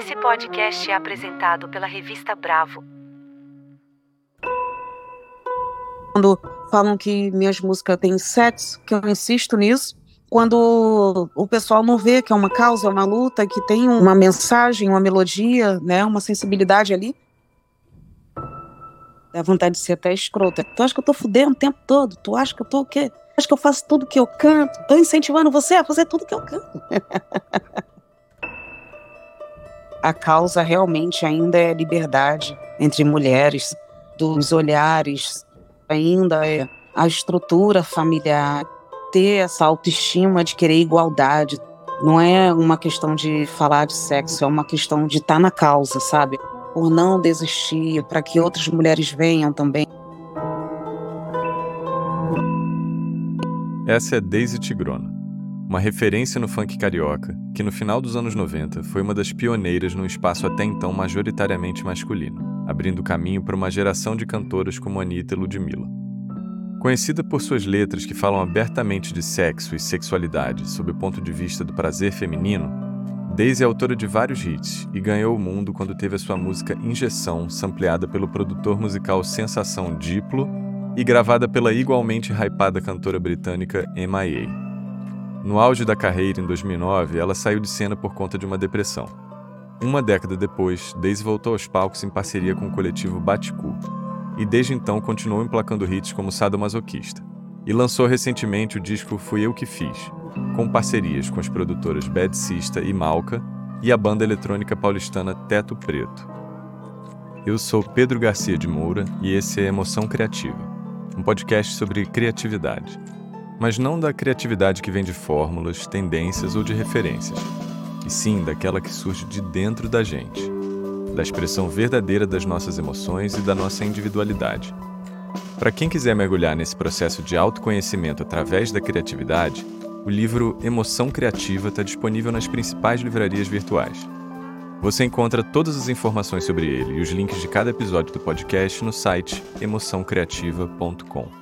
Esse podcast é apresentado pela revista Bravo. Quando falam que minhas músicas têm sexo, que eu insisto nisso, quando o pessoal não vê que é uma causa, é uma luta, que tem uma mensagem, uma melodia, né, uma sensibilidade ali, dá vontade de ser até escrota. Tu acha que eu tô fudendo o tempo todo? Tu acha que eu tô o quê? Tu acha que eu faço tudo que eu canto? Tô incentivando você a fazer tudo que eu canto. a causa realmente ainda é liberdade entre mulheres, dos olhares, ainda é a estrutura familiar, ter essa autoestima de querer igualdade. Não é uma questão de falar de sexo, é uma questão de estar tá na causa, sabe? Por não desistir, para que outras mulheres venham também. Essa é Daisy Tigrona, uma referência no funk carioca, que no final dos anos 90 foi uma das pioneiras num espaço até então majoritariamente masculino, abrindo caminho para uma geração de cantoras como Anitta e Ludmilla. Conhecida por suas letras que falam abertamente de sexo e sexualidade sob o ponto de vista do prazer feminino, Daisy é autora de vários hits e ganhou o mundo quando teve a sua música Injeção sampleada pelo produtor musical Sensação Diplo e gravada pela igualmente hypada cantora britânica M.I.A. No auge da carreira, em 2009, ela saiu de cena por conta de uma depressão. Uma década depois, Daisy voltou aos palcos em parceria com o coletivo Baticu, e desde então continuou emplacando hits como Sadomasoquista. E lançou recentemente o disco Fui Eu Que Fiz, com parcerias com as produtoras Bad Sista e Malca e a banda eletrônica paulistana Teto Preto. Eu sou Pedro Garcia de Moura e esse é Emoção Criativa, um podcast sobre criatividade. Mas não da criatividade que vem de fórmulas, tendências ou de referências, e sim daquela que surge de dentro da gente da expressão verdadeira das nossas emoções e da nossa individualidade. Para quem quiser mergulhar nesse processo de autoconhecimento através da criatividade, o livro Emoção Criativa está disponível nas principais livrarias virtuais. Você encontra todas as informações sobre ele e os links de cada episódio do podcast no site emoçãocriativa.com.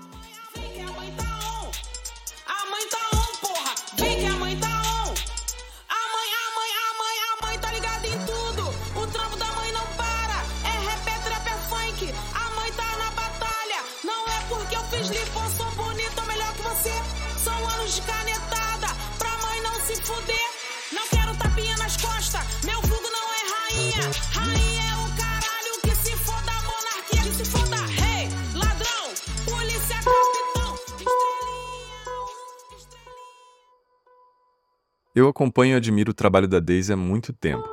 Eu acompanho e admiro o trabalho da Daisy há muito tempo.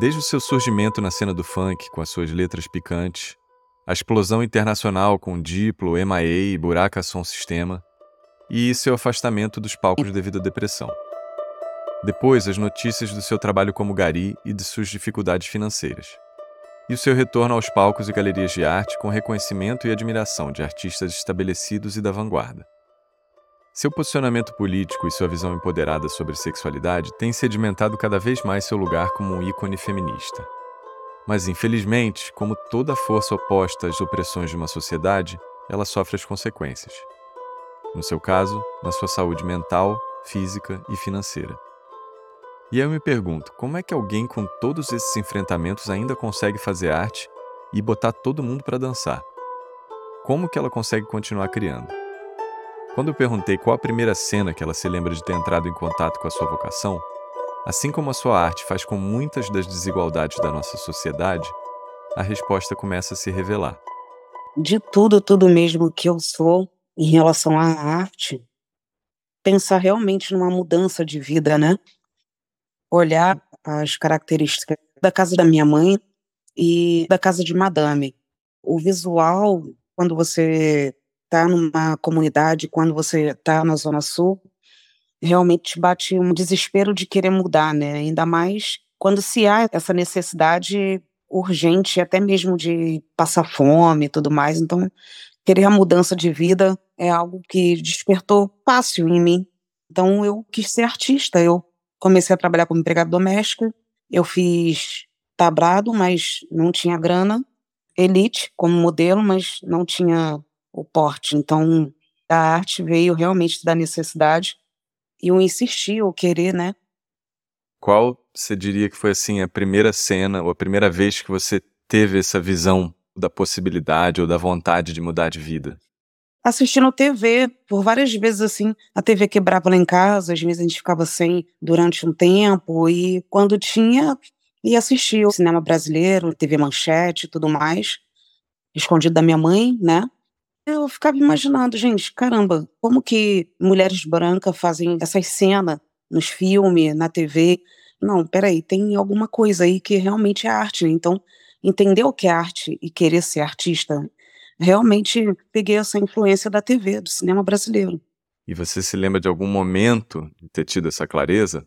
Desde o seu surgimento na cena do funk, com as suas letras picantes, a explosão internacional com Diplo, MIA e Buraca Som Sistema, e seu afastamento dos palcos devido à depressão. Depois, as notícias do seu trabalho como gari e de suas dificuldades financeiras. E o seu retorno aos palcos e galerias de arte com reconhecimento e admiração de artistas estabelecidos e da vanguarda. Seu posicionamento político e sua visão empoderada sobre sexualidade têm sedimentado cada vez mais seu lugar como um ícone feminista. Mas, infelizmente, como toda força oposta às opressões de uma sociedade, ela sofre as consequências. No seu caso, na sua saúde mental, física e financeira. E eu me pergunto, como é que alguém com todos esses enfrentamentos ainda consegue fazer arte e botar todo mundo para dançar? Como que ela consegue continuar criando? Quando eu perguntei qual a primeira cena que ela se lembra de ter entrado em contato com a sua vocação, assim como a sua arte faz com muitas das desigualdades da nossa sociedade, a resposta começa a se revelar. De tudo, tudo mesmo que eu sou em relação à arte, pensar realmente numa mudança de vida, né? Olhar as características da casa da minha mãe e da casa de madame. O visual, quando você está numa comunidade, quando você está na Zona Sul, realmente bate um desespero de querer mudar, né? Ainda mais quando se há essa necessidade urgente, até mesmo de passar fome e tudo mais. Então, querer a mudança de vida é algo que despertou fácil em mim. Então, eu quis ser artista. Eu comecei a trabalhar como empregada doméstica. Eu fiz tabrado, mas não tinha grana. Elite como modelo, mas não tinha o porte. Então, a arte veio realmente da necessidade e o insistir, o querer, né? Qual você diria que foi assim a primeira cena ou a primeira vez que você teve essa visão da possibilidade ou da vontade de mudar de vida? Assistindo TV, por várias vezes assim, a TV quebrava lá em casa, às vezes a gente ficava sem durante um tempo, e quando tinha, ia assistir o cinema brasileiro, TV Manchete e tudo mais, escondido da minha mãe, né? Eu ficava imaginando, gente, caramba, como que mulheres brancas fazem essas cenas nos filmes, na TV? Não, peraí, tem alguma coisa aí que realmente é arte. Então, entender o que é arte e querer ser artista, realmente peguei essa influência da TV, do cinema brasileiro. E você se lembra de algum momento de ter tido essa clareza?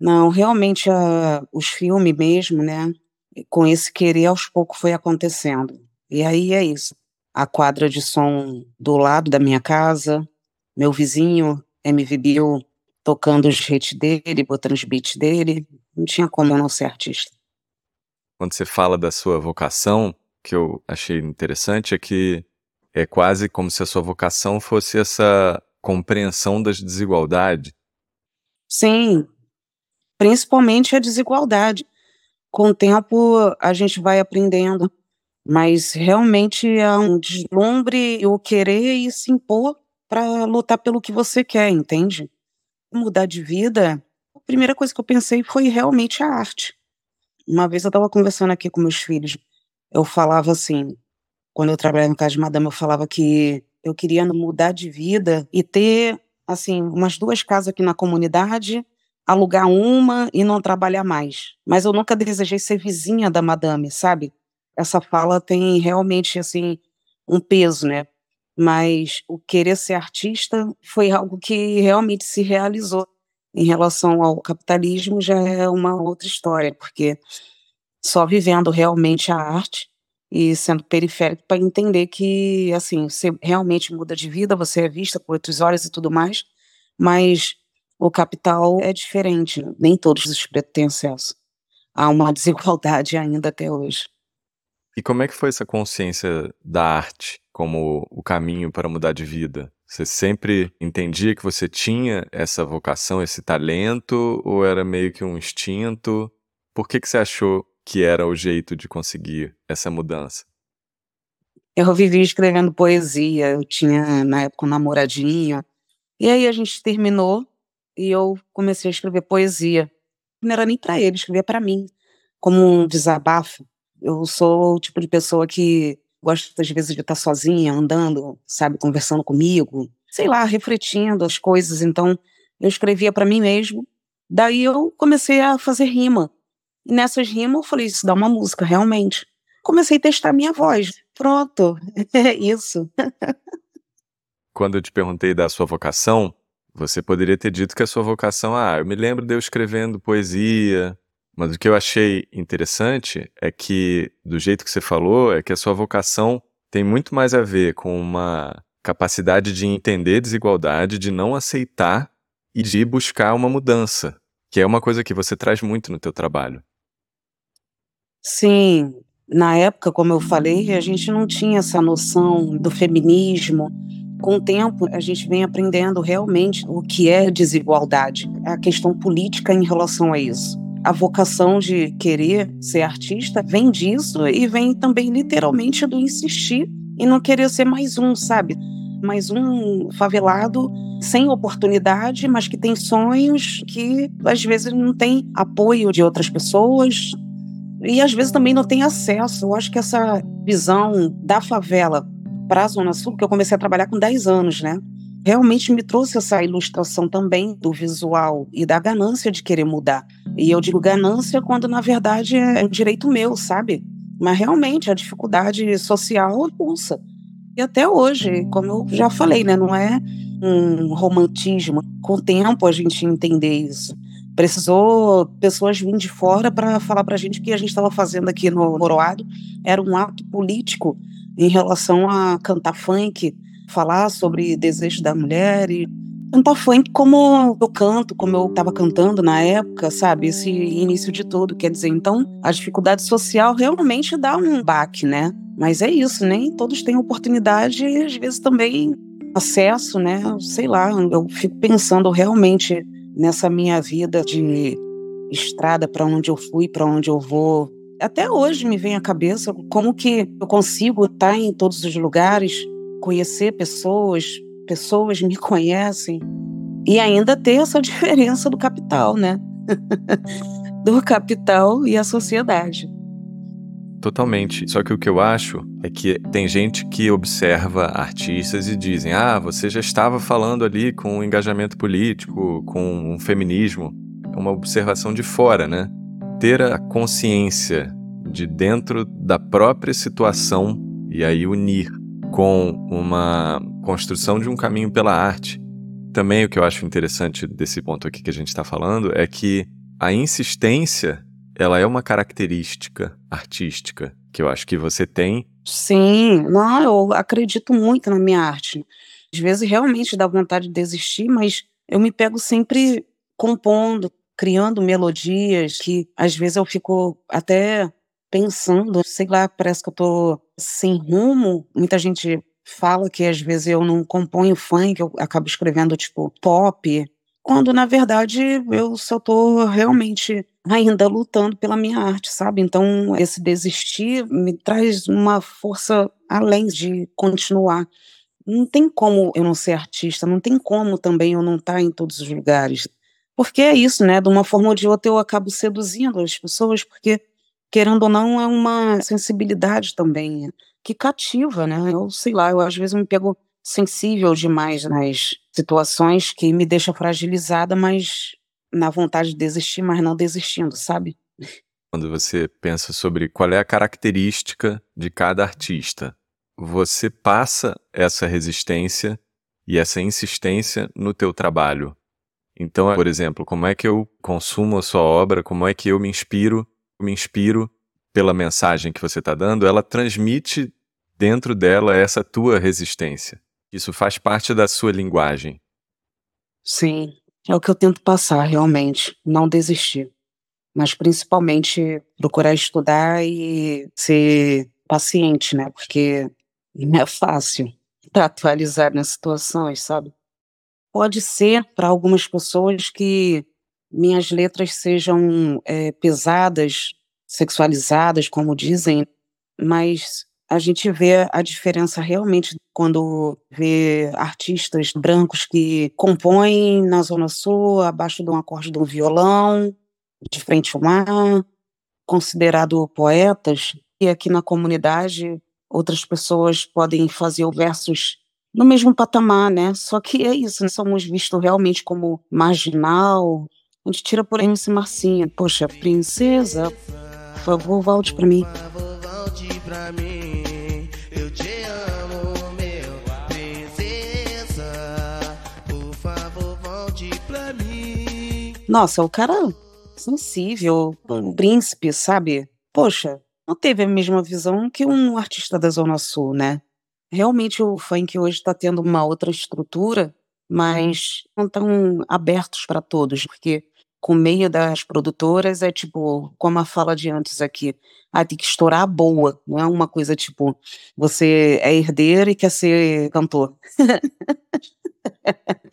Não, realmente uh, os filmes mesmo, né? Com esse querer aos poucos foi acontecendo. E aí é isso. A quadra de som do lado da minha casa, meu vizinho, MV Bill, tocando os hits dele, botando os beats dele. Não tinha como eu não ser artista. Quando você fala da sua vocação, que eu achei interessante é que é quase como se a sua vocação fosse essa compreensão das desigualdades. Sim, principalmente a desigualdade. Com o tempo a gente vai aprendendo, mas realmente é um deslumbre o querer e se impor para lutar pelo que você quer, entende? Mudar de vida, a primeira coisa que eu pensei foi realmente a arte. Uma vez eu estava conversando aqui com meus filhos, eu falava assim, quando eu trabalhava em casa de madame, eu falava que eu queria mudar de vida e ter, assim, umas duas casas aqui na comunidade, alugar uma e não trabalhar mais. Mas eu nunca desejei ser vizinha da madame, sabe? Essa fala tem realmente, assim, um peso, né? Mas o querer ser artista foi algo que realmente se realizou em relação ao capitalismo já é uma outra história, porque só vivendo realmente a arte e sendo periférico para entender que, assim, você realmente muda de vida, você é vista por outros olhos e tudo mais, mas o capital é diferente, nem todos os pretos têm acesso. Há uma desigualdade ainda até hoje. E como é que foi essa consciência da arte como o caminho para mudar de vida? Você sempre entendia que você tinha essa vocação, esse talento, ou era meio que um instinto? Por que, que você achou que era o jeito de conseguir essa mudança? Eu vivi escrevendo poesia, eu tinha na época um namoradinho, e aí a gente terminou e eu comecei a escrever poesia. Não era nem para ele, escrevia para mim, como um desabafo. Eu sou o tipo de pessoa que gosto às vezes de estar sozinha, andando, sabe, conversando comigo, sei lá, refletindo as coisas. Então, eu escrevia para mim mesmo. Daí eu comecei a fazer rima. E nessas rimas eu falei, isso dá uma música, realmente. Comecei a testar minha voz. Pronto, é isso. Quando eu te perguntei da sua vocação, você poderia ter dito que a sua vocação, ah, eu me lembro de eu escrevendo poesia, mas o que eu achei interessante é que, do jeito que você falou, é que a sua vocação tem muito mais a ver com uma capacidade de entender desigualdade, de não aceitar e de buscar uma mudança, que é uma coisa que você traz muito no teu trabalho. Sim, na época, como eu falei, a gente não tinha essa noção do feminismo. Com o tempo, a gente vem aprendendo realmente o que é desigualdade, a questão política em relação a isso a vocação de querer ser artista vem disso e vem também literalmente do insistir e não querer ser mais um, sabe? Mais um favelado sem oportunidade, mas que tem sonhos que às vezes não tem apoio de outras pessoas e às vezes também não tem acesso. Eu acho que essa visão da favela para a Zona Sul, que eu comecei a trabalhar com 10 anos, né? Realmente me trouxe essa ilustração também do visual e da ganância de querer mudar. E eu digo ganância quando, na verdade, é um direito meu, sabe? Mas realmente a dificuldade social pulsa. E até hoje, como eu já falei, né, não é um romantismo. Com o tempo a gente entender isso. Precisou pessoas virem de fora para falar para a gente que a gente estava fazendo aqui no Moroado era um ato político em relação a cantar funk, falar sobre desejo da mulher e cantar funk como eu canto, como eu estava cantando na época, sabe? Esse início de tudo. Quer dizer, então, a dificuldade social realmente dá um baque, né? Mas é isso, nem todos têm oportunidade e às vezes também acesso, né? Sei lá, eu fico pensando realmente nessa minha vida de estrada para onde eu fui, para onde eu vou. Até hoje me vem à cabeça como que eu consigo estar em todos os lugares, conhecer pessoas, pessoas me conhecem e ainda ter essa diferença do capital, né? do capital e a sociedade. Totalmente. Só que o que eu acho é que tem gente que observa artistas e dizem: ah, você já estava falando ali com um engajamento político, com um feminismo. É uma observação de fora, né? Ter a consciência de dentro da própria situação e aí unir com uma construção de um caminho pela arte. Também o que eu acho interessante desse ponto aqui que a gente está falando é que a insistência ela é uma característica artística que eu acho que você tem. Sim, não, eu acredito muito na minha arte. Às vezes realmente dá vontade de desistir, mas eu me pego sempre compondo, criando melodias que às vezes eu fico até pensando, sei lá, parece que eu tô sem rumo. Muita gente fala que às vezes eu não componho funk, eu acabo escrevendo tipo pop, quando na verdade eu só tô realmente ainda lutando pela minha arte, sabe? Então esse desistir me traz uma força além de continuar. Não tem como eu não ser artista, não tem como também eu não estar tá em todos os lugares. Porque é isso, né? De uma forma ou de outra eu acabo seduzindo as pessoas, porque, querendo ou não, é uma sensibilidade também que cativa, né? Eu sei lá, eu às vezes me pego sensível demais nas situações que me deixa fragilizada, mas na vontade de desistir, mas não desistindo, sabe? Quando você pensa sobre qual é a característica de cada artista, você passa essa resistência e essa insistência no teu trabalho. Então, por exemplo, como é que eu consumo a sua obra, como é que eu me inspiro, me inspiro pela mensagem que você está dando, ela transmite dentro dela essa tua resistência. Isso faz parte da sua linguagem. Sim, é o que eu tento passar realmente, não desistir. Mas principalmente procurar estudar e ser paciente, né? Porque não é fácil para atualizar nas situações, sabe? Pode ser para algumas pessoas que minhas letras sejam é, pesadas, sexualizadas, como dizem, mas a gente vê a diferença realmente quando vê artistas brancos que compõem na Zona Sul, abaixo de um acorde de um violão, de frente ao mar, considerado poetas, e aqui na comunidade outras pessoas podem fazer versos no mesmo patamar, né? Só que é isso, né? somos vistos realmente como marginal. A gente tira por MC Marcinha. Poxa, princesa, por favor, volte para mim. Volte pra mim. Nossa, o cara sensível, um príncipe, sabe? Poxa, não teve a mesma visão que um artista da Zona Sul, né? Realmente o funk hoje está tendo uma outra estrutura, mas não estão abertos para todos, porque com meio das produtoras é tipo, como a fala de antes aqui, ah, tem que estourar a boa, não é uma coisa tipo, você é herdeiro e quer ser cantor.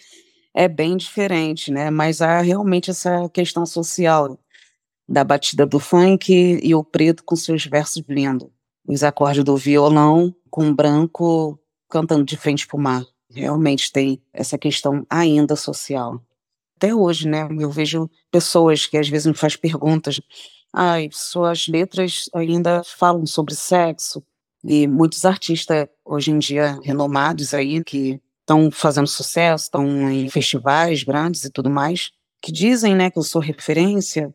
é bem diferente, né? Mas há realmente essa questão social da batida do funk e o preto com seus versos lindos. Os acordes do violão com o branco cantando de frente para o mar. Realmente tem essa questão ainda social. Até hoje, né? Eu vejo pessoas que às vezes me fazem perguntas. Ai, suas letras ainda falam sobre sexo. E muitos artistas hoje em dia renomados aí que estão fazendo sucesso, estão em festivais grandes e tudo mais, que dizem, né, que eu sou referência,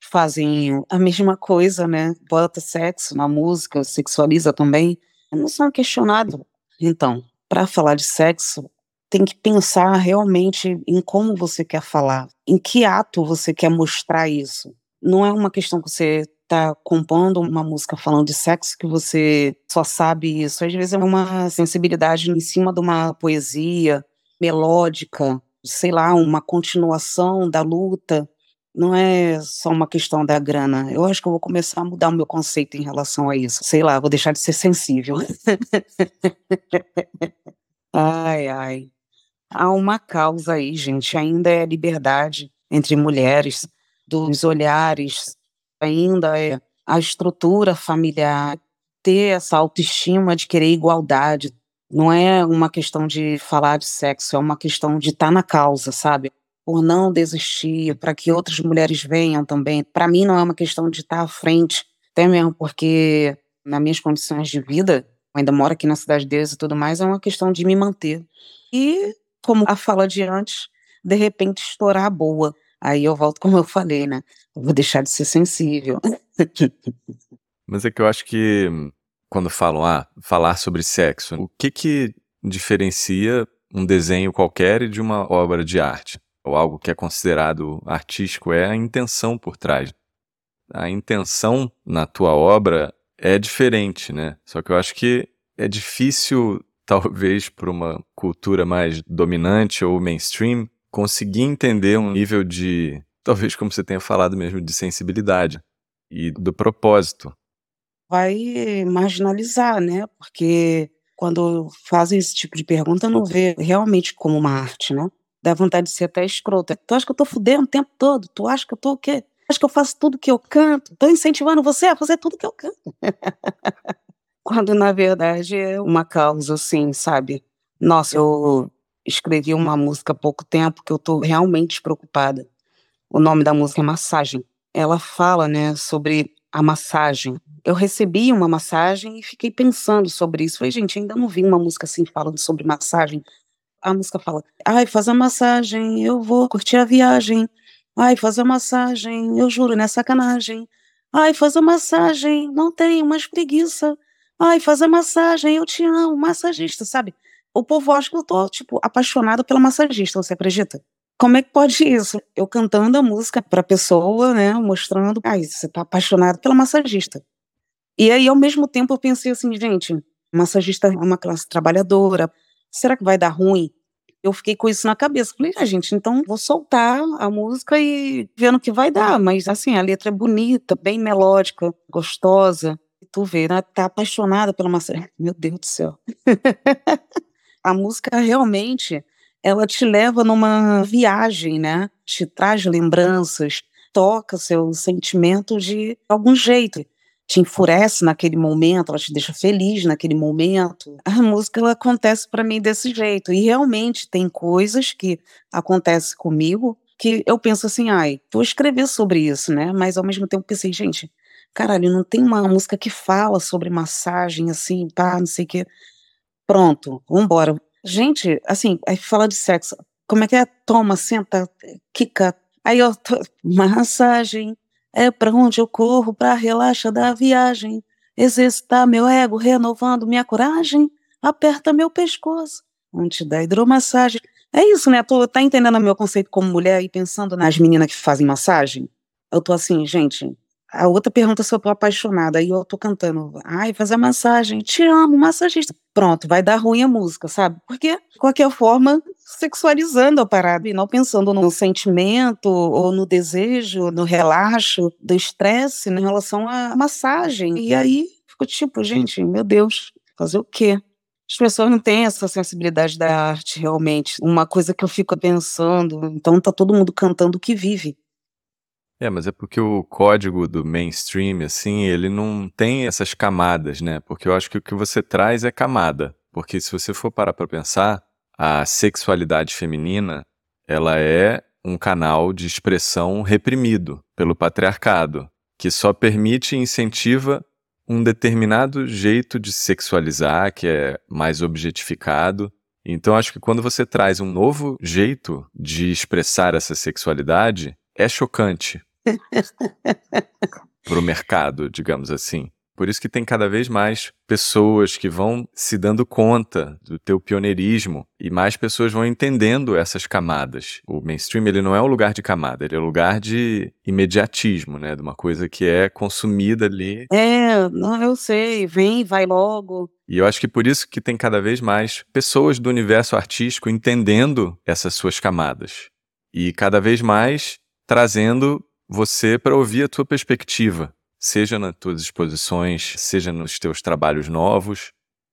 fazem a mesma coisa, né, bota sexo na música, sexualiza também, não são questionados. Então, para falar de sexo, tem que pensar realmente em como você quer falar, em que ato você quer mostrar isso. Não é uma questão que você tá compondo uma música falando de sexo que você só sabe isso. Às vezes é uma sensibilidade em cima de uma poesia melódica, sei lá, uma continuação da luta. Não é só uma questão da grana. Eu acho que eu vou começar a mudar o meu conceito em relação a isso. Sei lá, vou deixar de ser sensível. ai, ai. Há uma causa aí, gente. Ainda é liberdade entre mulheres dos olhares, ainda é a estrutura familiar, ter essa autoestima de querer igualdade. Não é uma questão de falar de sexo, é uma questão de estar tá na causa, sabe? Por não desistir, para que outras mulheres venham também. Para mim, não é uma questão de estar tá à frente, até mesmo porque, nas minhas condições de vida, ainda moro aqui na cidade deles e tudo mais, é uma questão de me manter. E, como a fala de antes, de repente estourar a boa. Aí eu volto como eu falei, né? Eu vou deixar de ser sensível. Mas é que eu acho que quando falam, ah, falar sobre sexo, o que que diferencia um desenho qualquer de uma obra de arte? Ou algo que é considerado artístico é a intenção por trás. A intenção na tua obra é diferente, né? Só que eu acho que é difícil, talvez, para uma cultura mais dominante ou mainstream, conseguir entender um nível de, talvez como você tenha falado mesmo, de sensibilidade e do propósito. Vai marginalizar, né? Porque quando fazem esse tipo de pergunta, não vê realmente como uma arte, né? Dá vontade de ser até escrota. Tu acha que eu tô fudendo o tempo todo? Tu acha que eu tô o quê? Acho que eu faço tudo que eu canto? Tô incentivando você a fazer tudo que eu canto. Quando, na verdade, é uma causa, assim, sabe? Nossa, eu escrevi uma música há pouco tempo que eu tô realmente preocupada. O nome da música é Massagem. Ela fala, né, sobre a massagem. Eu recebi uma massagem e fiquei pensando sobre isso. Falei, gente, ainda não vi uma música assim falando sobre massagem. A música fala: ai, faz a massagem, eu vou curtir a viagem. Ai, faz a massagem, eu juro, não é sacanagem. Ai, faz a massagem, não tem, mas preguiça. Ai, faz a massagem, eu te amo, massagista, sabe? O povo acha que eu tô, tipo, apaixonada pela massagista, você acredita? Como é que pode isso? Eu cantando a música pra pessoa, né, mostrando, ai, você tá apaixonado pela massagista. E aí, ao mesmo tempo, eu pensei assim, gente, massagista é uma classe trabalhadora, será que vai dar ruim? Eu fiquei com isso na cabeça. Falei, ah, gente, então vou soltar a música e vendo o que vai dar. Mas, assim, a letra é bonita, bem melódica, gostosa. Tu vê, né? Tá apaixonada pela maçã. Meu Deus do céu. a música realmente, ela te leva numa viagem, né? Te traz lembranças, toca seu sentimento de algum jeito te enfurece naquele momento, ela te deixa feliz naquele momento. A música ela acontece para mim desse jeito. E realmente tem coisas que acontecem comigo que eu penso assim, ai, vou escrever sobre isso, né? Mas ao mesmo tempo pensei, gente, caralho, não tem uma música que fala sobre massagem assim, tá, não sei o quê. Pronto, vambora. Gente, assim, aí fala de sexo. Como é que é? Toma, senta, quica. Aí eu, tô, massagem, é para onde eu corro para relaxar da viagem. Exercitar meu ego, renovando minha coragem. Aperta meu pescoço. Antes da hidromassagem. É isso, né? Tô, tá entendendo o meu conceito como mulher e pensando nas meninas que fazem massagem? Eu tô assim, gente. A outra pergunta se eu tô apaixonada. Aí eu tô cantando. Ai, fazer massagem. Te amo, massagista. Pronto, vai dar ruim a música, sabe? Porque, de qualquer forma, sexualizando a parada e não pensando no sentimento ou no desejo, no relaxo, do estresse em relação à massagem. E aí ficou tipo, gente, meu Deus, fazer o quê? As pessoas não têm essa sensibilidade da arte realmente. Uma coisa que eu fico pensando, então tá todo mundo cantando o que vive. É, mas é porque o código do mainstream, assim, ele não tem essas camadas, né? Porque eu acho que o que você traz é camada. Porque se você for parar pra pensar, a sexualidade feminina, ela é um canal de expressão reprimido pelo patriarcado, que só permite e incentiva um determinado jeito de sexualizar, que é mais objetificado. Então, acho que quando você traz um novo jeito de expressar essa sexualidade, é chocante para o mercado, digamos assim. Por isso que tem cada vez mais pessoas que vão se dando conta do teu pioneirismo e mais pessoas vão entendendo essas camadas. O mainstream ele não é um lugar de camada, ele é um lugar de imediatismo, né, de uma coisa que é consumida ali. É, não, eu sei, vem, vai logo. E eu acho que por isso que tem cada vez mais pessoas do universo artístico entendendo essas suas camadas e cada vez mais trazendo você para ouvir a tua perspectiva seja nas tuas exposições, seja nos teus trabalhos novos.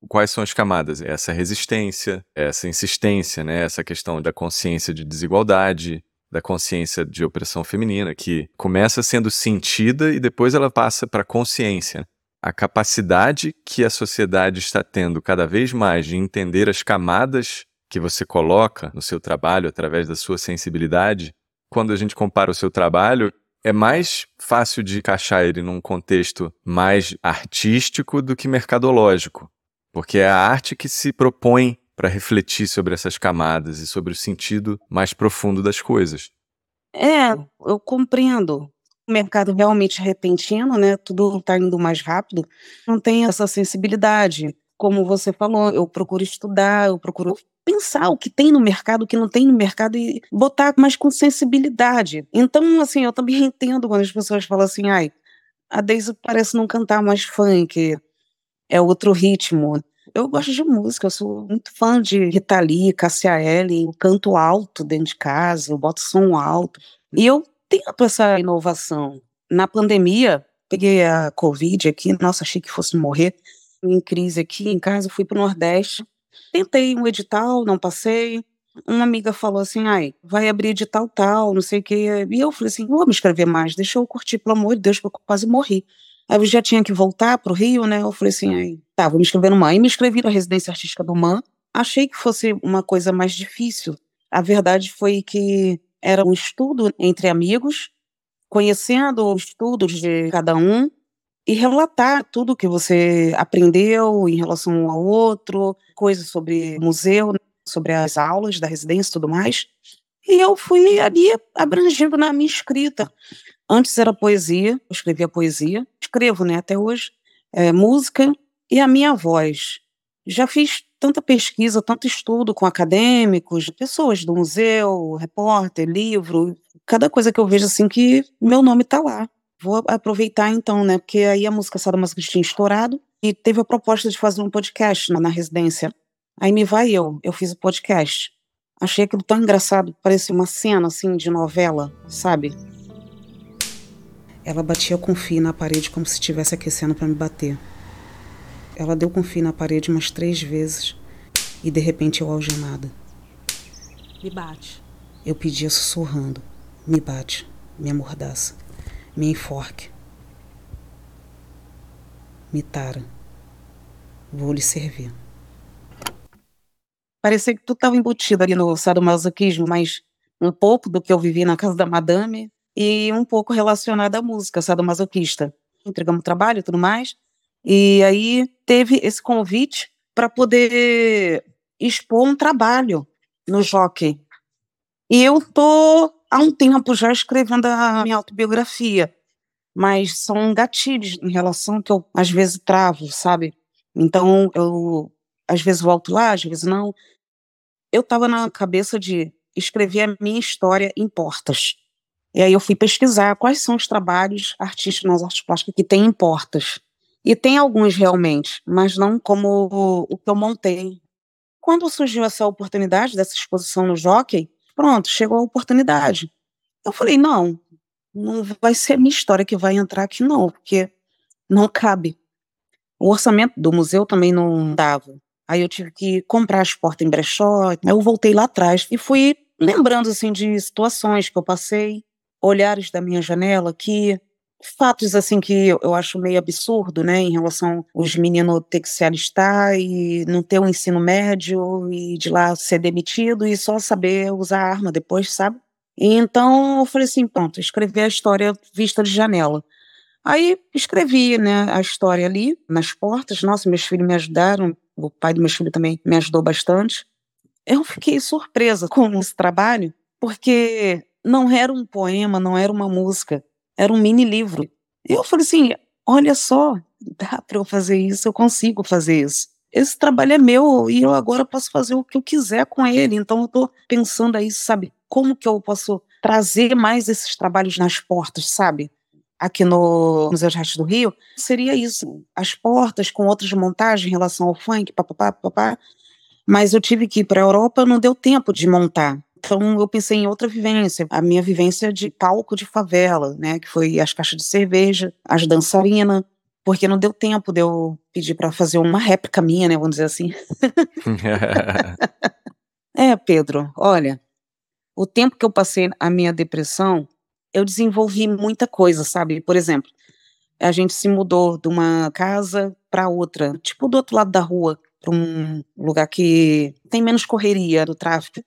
Quais são as camadas? Essa resistência, essa insistência, né? essa questão da consciência de desigualdade, da consciência de opressão feminina, que começa sendo sentida e depois ela passa para consciência. A capacidade que a sociedade está tendo cada vez mais de entender as camadas que você coloca no seu trabalho através da sua sensibilidade, quando a gente compara o seu trabalho, é mais fácil de encaixar ele num contexto mais artístico do que mercadológico, porque é a arte que se propõe para refletir sobre essas camadas e sobre o sentido mais profundo das coisas. É, eu compreendo. O mercado realmente repentino, né? Tudo está indo mais rápido. Não tem essa sensibilidade. Como você falou, eu procuro estudar, eu procuro pensar o que tem no mercado, o que não tem no mercado e botar mais com sensibilidade. Então, assim, eu também entendo quando as pessoas falam assim, ai, a Daisy parece não cantar mais funk, é outro ritmo. Eu gosto de música, eu sou muito fã de Rita Lee, Cassia L, eu canto alto dentro de casa, eu boto som alto. E eu tento essa inovação. Na pandemia, peguei a Covid aqui, nossa, achei que fosse morrer. Em crise aqui em casa, fui para o Nordeste. Tentei um edital, não passei. Uma amiga falou assim: ai, vai abrir edital tal, não sei o quê. E eu falei assim: vou me inscrever mais, deixa eu curtir, pelo amor de Deus, porque eu quase morri. Aí eu já tinha que voltar para o Rio, né? Eu falei assim: ai, tá, vou me inscrever no MAN. E me inscrevi na residência artística do MAN. Achei que fosse uma coisa mais difícil. A verdade foi que era um estudo entre amigos, conhecendo os estudos de cada um e relatar tudo que você aprendeu em relação ao outro, coisas sobre museu, sobre as aulas da residência e tudo mais. E eu fui ali abrangendo na minha escrita. Antes era poesia, eu escrevia poesia, escrevo, né, até hoje, é, música e a minha voz. Já fiz tanta pesquisa, tanto estudo com acadêmicos, pessoas do museu, repórter, livro, cada coisa que eu vejo assim que meu nome está lá. Vou aproveitar então, né? Porque aí a música Sadomasoquista tinha estourado e teve a proposta de fazer um podcast na, na residência. Aí me vai eu, eu fiz o podcast. Achei aquilo tão engraçado, parecia uma cena assim de novela, sabe? Ela batia com fio na parede como se estivesse aquecendo para me bater. Ela deu com fio na parede umas três vezes e de repente eu algemada. Me bate. Eu pedia sussurrando: Me bate, me amordaça me enforque. Me tara. Vou lhe servir. Parecia que tu estava embutido ali no sadomasoquismo, mas um pouco do que eu vivi na casa da madame e um pouco relacionado à música sadomasoquista. Entregamos trabalho e tudo mais. E aí teve esse convite para poder expor um trabalho no Jockey. E eu tô há um tempo já escrevendo a minha autobiografia, mas são gatilhos em relação que eu às vezes travo, sabe? Então eu às vezes volto lá, às vezes não. Eu estava na cabeça de escrever a minha história em portas. E aí eu fui pesquisar quais são os trabalhos artísticos nas artes plásticas que tem em portas. E tem alguns realmente, mas não como o que eu montei. Quando surgiu essa oportunidade dessa exposição no Jockey, Pronto, chegou a oportunidade. Eu falei, não, não vai ser a minha história que vai entrar aqui, não, porque não cabe. O orçamento do museu também não dava. Aí eu tive que comprar as portas em brechó. Aí eu voltei lá atrás e fui lembrando assim de situações que eu passei, olhares da minha janela aqui, fatos assim que eu acho meio absurdo, né, em relação os meninos ter que se alistar e não ter um ensino médio e de lá ser demitido e só saber usar arma depois, sabe? E então eu falei assim, pronto, escrever a história vista de janela. Aí escrevi, né, a história ali nas portas. Nossa, meus filhos me ajudaram, o pai do meu filho também me ajudou bastante. Eu fiquei surpresa com esse trabalho, porque não era um poema, não era uma música, era um mini livro. E eu falei assim: olha só, dá para eu fazer isso, eu consigo fazer isso. Esse trabalho é meu e eu agora posso fazer o que eu quiser com ele. Então eu estou pensando aí, sabe, como que eu posso trazer mais esses trabalhos nas portas, sabe? Aqui no Museu de Arte do Rio, seria isso. As portas com outras montagens em relação ao funk, papapá, papapá. Mas eu tive que ir para a Europa, não deu tempo de montar. Então eu pensei em outra vivência, a minha vivência de palco de favela, né, que foi as caixas de cerveja, as dançarinas, porque não deu tempo de eu pedir para fazer uma réplica minha, né, vamos dizer assim. é, Pedro, olha, o tempo que eu passei a minha depressão, eu desenvolvi muita coisa, sabe? Por exemplo, a gente se mudou de uma casa para outra, tipo do outro lado da rua, para um lugar que tem menos correria do tráfico.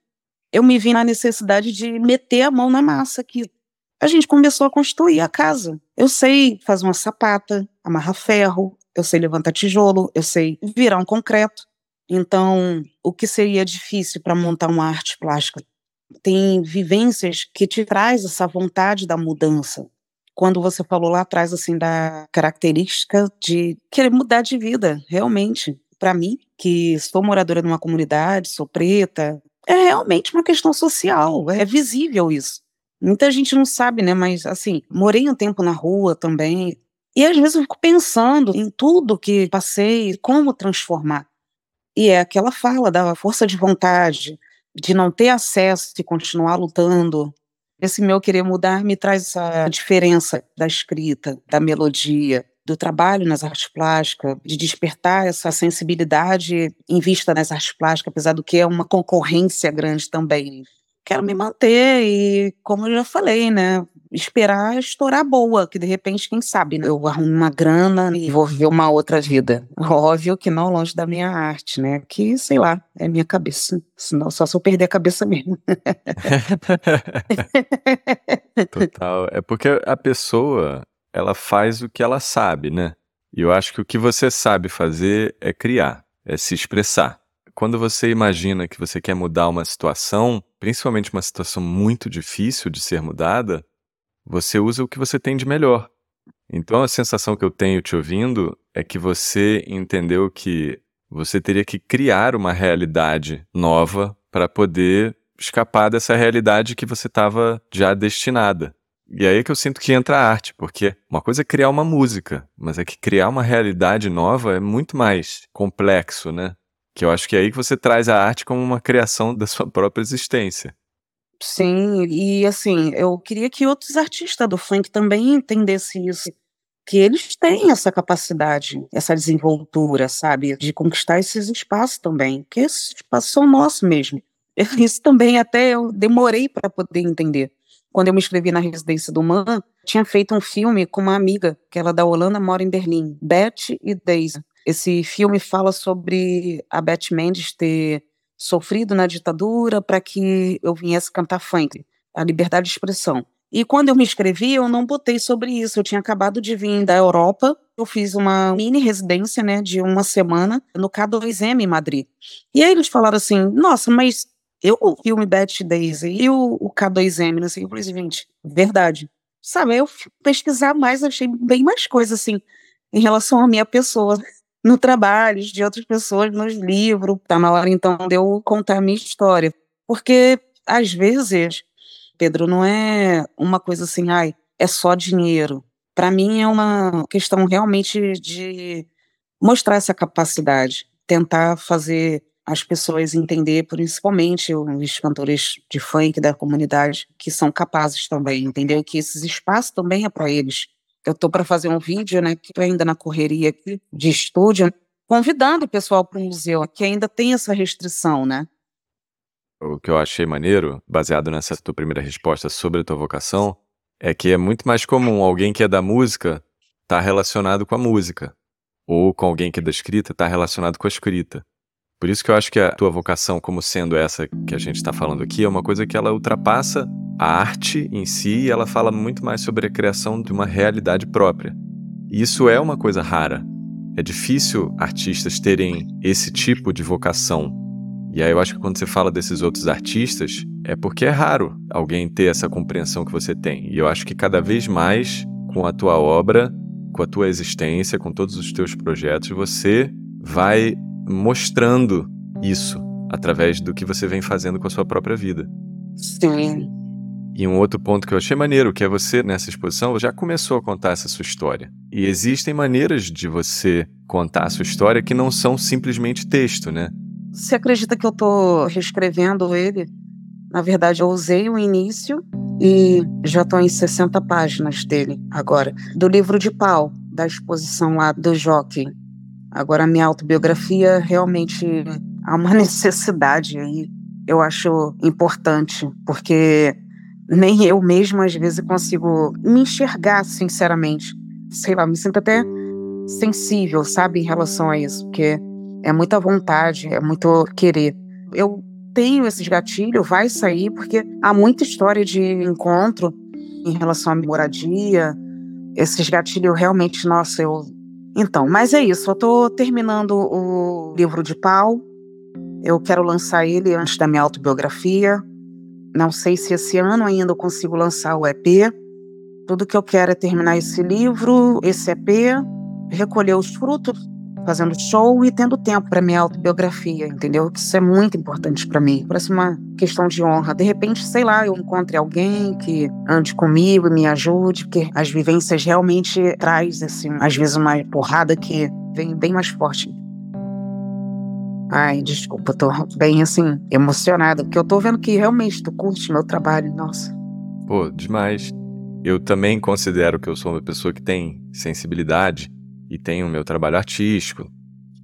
Eu me vi na necessidade de meter a mão na massa aqui. A gente começou a construir a casa. Eu sei fazer uma sapata, amarrar ferro, eu sei levantar tijolo, eu sei virar um concreto. Então, o que seria difícil para montar uma arte plástica? Tem vivências que te traz essa vontade da mudança. Quando você falou lá atrás assim da característica de querer mudar de vida, realmente, para mim, que sou moradora de uma comunidade, sou preta, é realmente uma questão social, é visível isso. Muita gente não sabe, né? Mas assim, morei um tempo na rua também. E às vezes eu fico pensando em tudo que passei, como transformar. E é aquela fala da força de vontade, de não ter acesso e continuar lutando. Esse meu querer mudar me traz essa diferença da escrita, da melodia, do trabalho nas artes plásticas, de despertar essa sensibilidade em vista das artes plásticas, apesar do que é uma concorrência grande também. Quero me manter e, como eu já falei, né, esperar estourar boa, que de repente, quem sabe, né, eu arrumo uma grana e vou viver uma outra vida. Óbvio que não longe da minha arte, né, que, sei lá, é minha cabeça, senão só se eu perder a cabeça mesmo. Total, é porque a pessoa, ela faz o que ela sabe, né? E eu acho que o que você sabe fazer é criar, é se expressar. Quando você imagina que você quer mudar uma situação, principalmente uma situação muito difícil de ser mudada, você usa o que você tem de melhor. Então a sensação que eu tenho te ouvindo é que você entendeu que você teria que criar uma realidade nova para poder escapar dessa realidade que você estava já destinada. E aí é que eu sinto que entra a arte, porque uma coisa é criar uma música, mas é que criar uma realidade nova é muito mais complexo, né? Que eu acho que é aí que você traz a arte como uma criação da sua própria existência. Sim, e assim, eu queria que outros artistas do funk também entendessem isso. Que eles têm essa capacidade, essa desenvoltura, sabe? De conquistar esses espaços também. Que esses espaços são nossos mesmo. Isso também até eu demorei para poder entender quando eu me inscrevi na residência do MAN, tinha feito um filme com uma amiga, que ela é da Holanda, mora em Berlim, Beth e Daisy. Esse filme fala sobre a Beth Mendes ter sofrido na ditadura para que eu viesse cantar funk, a liberdade de expressão. E quando eu me inscrevi, eu não botei sobre isso. Eu tinha acabado de vir da Europa. Eu fiz uma mini residência, né, de uma semana no K2M em Madrid. E aí eles falaram assim: "Nossa, mas eu o Me Bet Daisy e o, o K2M, assim, eu falei assim, gente, verdade. Sabe, eu fui pesquisar mais, achei bem mais coisas, assim, em relação à minha pessoa, no trabalho, de outras pessoas, nos livros. Tá na hora, então, de eu contar a minha história. Porque, às vezes, Pedro, não é uma coisa assim, ai, é só dinheiro. Para mim, é uma questão realmente de mostrar essa capacidade, tentar fazer as pessoas entender, principalmente os cantores de funk da comunidade, que são capazes também, entendeu? Que esses espaços também é para eles. Eu estou para fazer um vídeo, né, que ainda na correria aqui de estúdio, convidando o pessoal para o museu, que ainda tem essa restrição, né? O que eu achei maneiro, baseado nessa tua primeira resposta sobre a tua vocação, é que é muito mais comum alguém que é da música estar tá relacionado com a música, ou com alguém que é da escrita estar tá relacionado com a escrita. Por isso que eu acho que a tua vocação, como sendo essa que a gente está falando aqui, é uma coisa que ela ultrapassa a arte em si e ela fala muito mais sobre a criação de uma realidade própria. E isso é uma coisa rara. É difícil artistas terem esse tipo de vocação. E aí eu acho que quando você fala desses outros artistas, é porque é raro alguém ter essa compreensão que você tem. E eu acho que cada vez mais, com a tua obra, com a tua existência, com todos os teus projetos, você vai mostrando isso através do que você vem fazendo com a sua própria vida. Sim. E um outro ponto que eu achei maneiro, que é você, nessa exposição, já começou a contar essa sua história. E existem maneiras de você contar a sua história que não são simplesmente texto, né? Você acredita que eu tô reescrevendo ele? Na verdade, eu usei o início e já estou em 60 páginas dele agora. Do livro de pau, da exposição lá do Jockey. Agora, a minha autobiografia realmente há uma necessidade aí eu acho importante, porque nem eu mesma às vezes consigo me enxergar sinceramente. Sei lá, me sinto até sensível, sabe, em relação a isso, porque é muita vontade, é muito querer. Eu tenho esses gatilhos, vai sair, porque há muita história de encontro em relação à moradia. Esses gatilhos realmente, nossa, eu. Então, mas é isso, eu tô terminando o livro de Pau. Eu quero lançar ele antes da minha autobiografia. Não sei se esse ano ainda eu consigo lançar o EP. Tudo que eu quero é terminar esse livro, esse EP, recolher os frutos, fazendo show e tendo tempo para minha autobiografia, entendeu? Isso é muito importante para mim. Parece uma questão de honra. De repente, sei lá, eu encontre alguém que ande comigo e me ajude, porque as vivências realmente traz assim, às vezes uma porrada que vem bem mais forte. Ai, desculpa, tô bem assim, emocionada, porque eu tô vendo que realmente tu curte meu trabalho, nossa. Pô, demais. Eu também considero que eu sou uma pessoa que tem sensibilidade e tenho o meu trabalho artístico.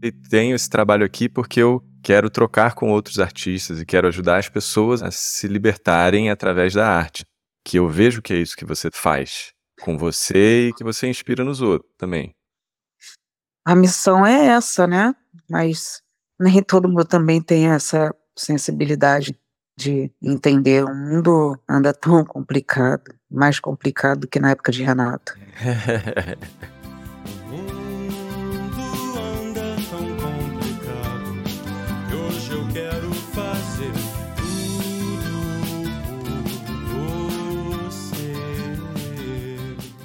E tenho esse trabalho aqui porque eu quero trocar com outros artistas e quero ajudar as pessoas a se libertarem através da arte. Que eu vejo que é isso que você faz com você e que você inspira nos outros também. A missão é essa, né? Mas nem todo mundo também tem essa sensibilidade de entender o mundo anda tão complicado, mais complicado que na época de Renato.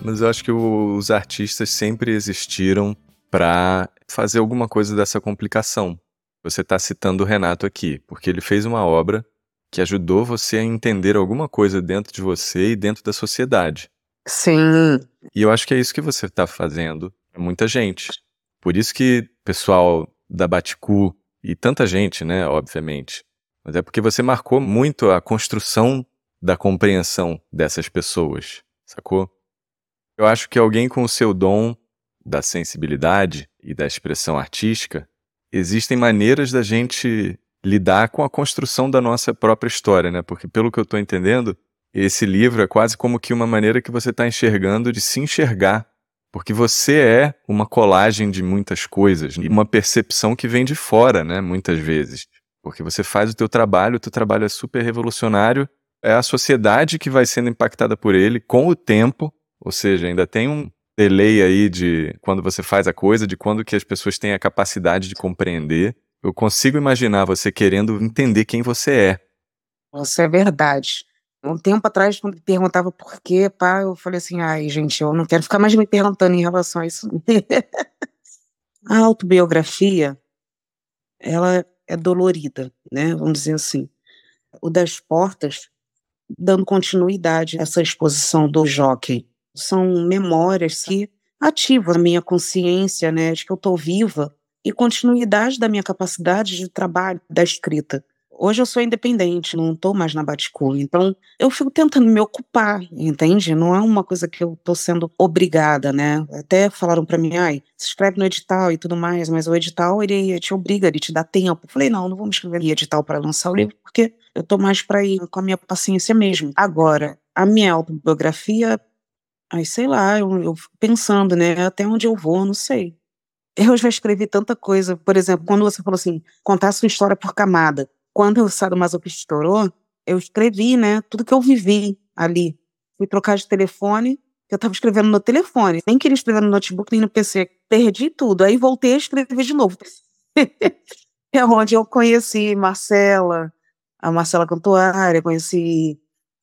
Mas eu acho que os artistas sempre existiram para fazer alguma coisa dessa complicação. Você está citando o Renato aqui, porque ele fez uma obra que ajudou você a entender alguma coisa dentro de você e dentro da sociedade. Sim. E eu acho que é isso que você está fazendo para muita gente. Por isso que pessoal da Baticu e tanta gente, né, obviamente, mas é porque você marcou muito a construção da compreensão dessas pessoas, sacou? Eu acho que alguém com o seu dom da sensibilidade e da expressão artística existem maneiras da gente lidar com a construção da nossa própria história, né? Porque pelo que eu estou entendendo, esse livro é quase como que uma maneira que você está enxergando de se enxergar, porque você é uma colagem de muitas coisas uma percepção que vem de fora, né? Muitas vezes, porque você faz o teu trabalho, o teu trabalho é super revolucionário, é a sociedade que vai sendo impactada por ele com o tempo, ou seja, ainda tem um delay aí de quando você faz a coisa, de quando que as pessoas têm a capacidade de compreender. Eu consigo imaginar você querendo entender quem você é. Isso é verdade. Um tempo atrás, quando me perguntava por quê, pá, eu falei assim, ai, gente, eu não quero ficar mais me perguntando em relação a isso. a autobiografia, ela é dolorida, né? Vamos dizer assim. O das portas, dando continuidade a essa exposição do jockey são memórias que ativam a minha consciência, né, de que eu estou viva e continuidade da minha capacidade de trabalho, da escrita. Hoje eu sou independente, não estou mais na Baticu, então eu fico tentando me ocupar, entende? Não é uma coisa que eu estou sendo obrigada, né? Até falaram para mim, ai, se escreve no edital e tudo mais, mas o edital ele te obriga, ele te dá tempo. Eu falei, não, não vou me escrever em edital para lançar o livro, porque eu estou mais para ir com a minha paciência mesmo. Agora, a minha autobiografia Aí, sei lá, eu, eu pensando, né? Até onde eu vou, não sei. Eu já escrevi tanta coisa. Por exemplo, quando você falou assim, contar sua história por camada. Quando o Sadomasoquista estourou, eu escrevi, né? Tudo que eu vivi ali. Fui trocar de telefone, eu estava escrevendo no telefone. Nem queria escrever no notebook, nem no PC. Perdi tudo. Aí voltei a escrever de novo. é onde eu conheci Marcela, a Marcela Cantuária, conheci